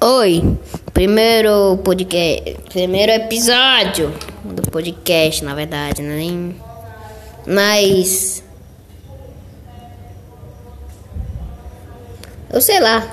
Oi, primeiro podcast, primeiro episódio do podcast, na verdade, né? mas eu sei lá.